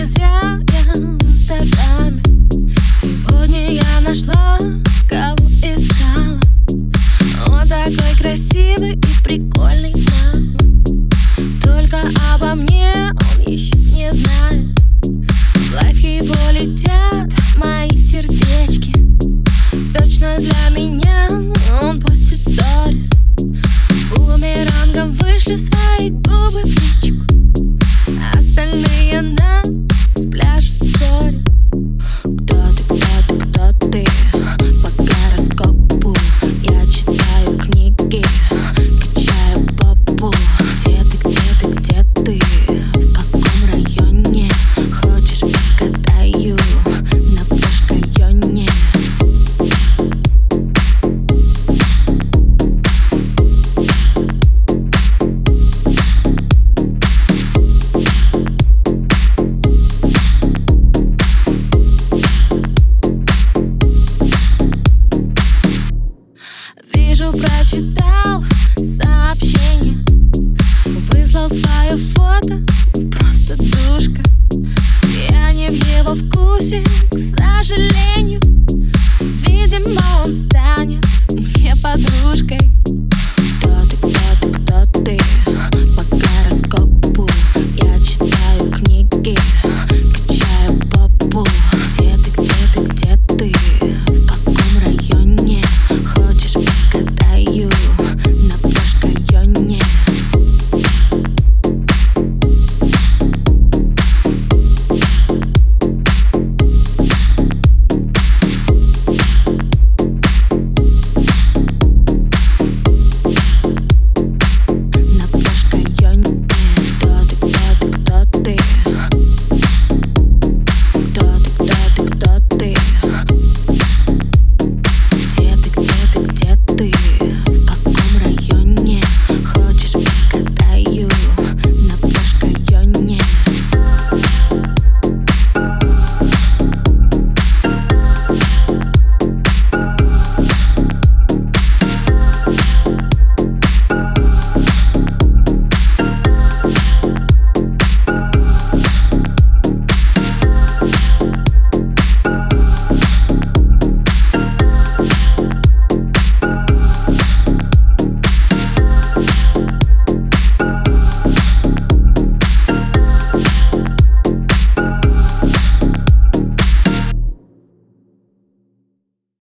is yeah